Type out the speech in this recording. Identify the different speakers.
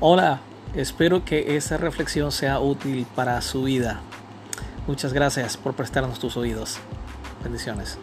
Speaker 1: Hola, espero que esa reflexión sea útil para su vida. Muchas gracias por prestarnos tus oídos. Bendiciones.